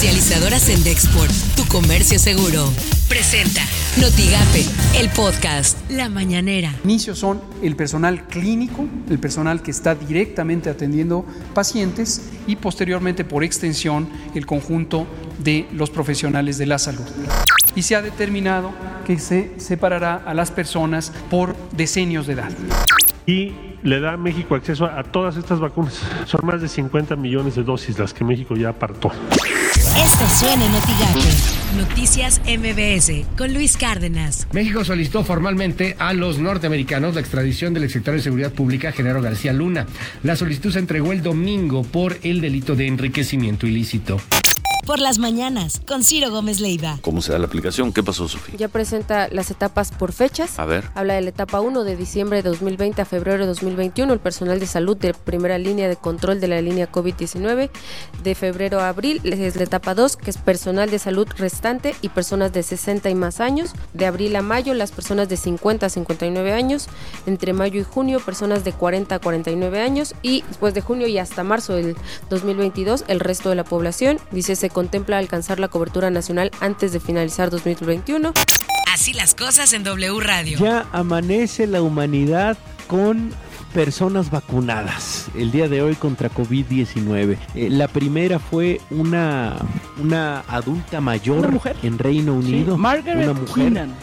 Comercializadoras en Dexport, tu comercio seguro. Presenta Notigape, el podcast La Mañanera. Inicios son el personal clínico, el personal que está directamente atendiendo pacientes y posteriormente por extensión el conjunto de los profesionales de la salud. Y se ha determinado que se separará a las personas por decenios de edad. Y le da a México acceso a todas estas vacunas. Son más de 50 millones de dosis las que México ya apartó. Esto suena en Noticias MBS con Luis Cárdenas. México solicitó formalmente a los norteamericanos la extradición del exsecretario de Seguridad Pública, Genaro García Luna. La solicitud se entregó el domingo por el delito de enriquecimiento ilícito por las mañanas con Ciro Gómez Leiva. ¿Cómo se da la aplicación? ¿Qué pasó, Sofía? Ya presenta las etapas por fechas. A ver. Habla de la etapa 1 de diciembre de 2020 a febrero de 2021, el personal de salud de primera línea de control de la línea COVID-19. De febrero a abril es la etapa 2, que es personal de salud restante y personas de 60 y más años. De abril a mayo, las personas de 50 a 59 años. Entre mayo y junio, personas de 40 a 49 años. Y después de junio y hasta marzo del 2022, el resto de la población. Dice, se contempla alcanzar la cobertura nacional antes de finalizar 2021. Así las cosas en W Radio. Ya amanece la humanidad con personas vacunadas el día de hoy contra COVID-19. Eh, la primera fue una, una adulta mayor mujer? en Reino Unido. Margaret una mujer. Keenan.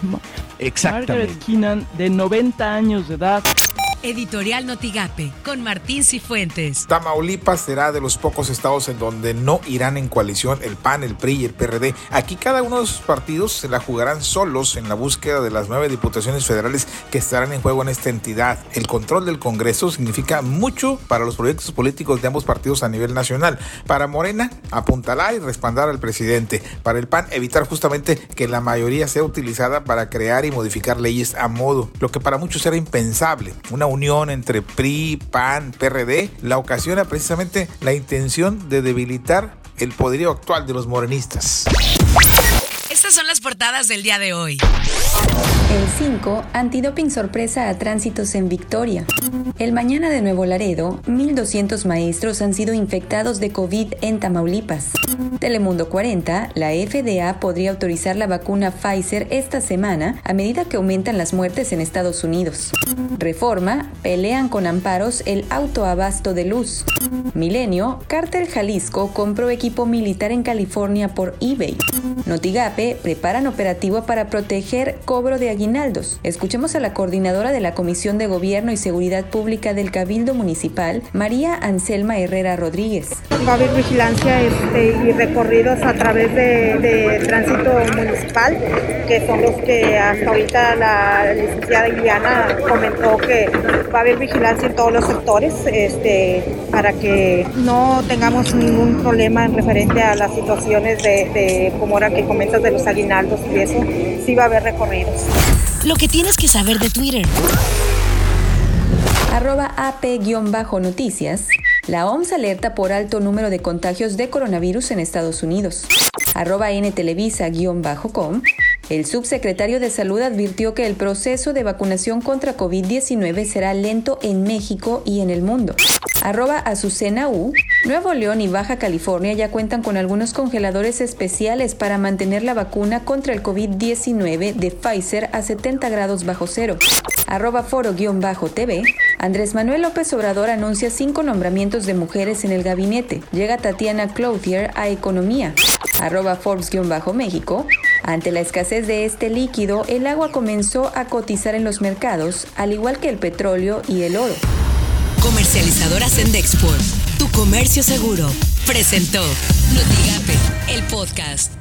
Exactamente. Margaret Keenan, de 90 años de edad. Editorial Notigape con Martín Cifuentes. Tamaulipas será de los pocos estados en donde no irán en coalición el PAN, el PRI y el PRD. Aquí cada uno de sus partidos se la jugarán solos en la búsqueda de las nueve diputaciones federales que estarán en juego en esta entidad. El control del Congreso significa mucho para los proyectos políticos de ambos partidos a nivel nacional. Para Morena, apuntalar y respaldar al presidente. Para el PAN, evitar justamente que la mayoría sea utilizada para crear y modificar leyes a modo, lo que para muchos era impensable. Una unión entre PRI, PAN, PRD, la ocasiona precisamente la intención de debilitar el poderío actual de los morenistas. Son las portadas del día de hoy. El 5, antidoping sorpresa a tránsitos en Victoria. El mañana de Nuevo Laredo, 1.200 maestros han sido infectados de COVID en Tamaulipas. Telemundo 40, la FDA podría autorizar la vacuna Pfizer esta semana a medida que aumentan las muertes en Estados Unidos. Reforma, pelean con amparos el autoabasto de luz. Milenio, Cártel Jalisco compró equipo militar en California por eBay. Notigape, preparan operativo para proteger cobro de aguinaldos. Escuchemos a la coordinadora de la Comisión de Gobierno y Seguridad Pública del Cabildo Municipal, María Anselma Herrera Rodríguez. Va a haber vigilancia este, y recorridos a través de, tránsito municipal, que son los que hasta ahorita la licenciada Guiana comentó que va a haber vigilancia en todos los sectores este, para que no tengamos ningún problema en referente a las situaciones de, de como ahora que comentas de los aguinaldos y eso, sí va a haber recorridos. Lo que tienes que saber de Twitter. Arroba AP-noticias. La OMS alerta por alto número de contagios de coronavirus en Estados Unidos. Arroba ntelevisa-com. El subsecretario de Salud advirtió que el proceso de vacunación contra COVID-19 será lento en México y en el mundo. Arroba Azucena U. Nuevo León y Baja California ya cuentan con algunos congeladores especiales para mantener la vacuna contra el COVID-19 de Pfizer a 70 grados bajo cero. Arroba foro-tv. Andrés Manuel López Obrador anuncia cinco nombramientos de mujeres en el gabinete. Llega Tatiana Clouthier a Economía. Arroba Forbes-México. Ante la escasez de este líquido, el agua comenzó a cotizar en los mercados, al igual que el petróleo y el oro. Comercializadoras en Dexport, tu comercio seguro, presentó Notigape, el podcast.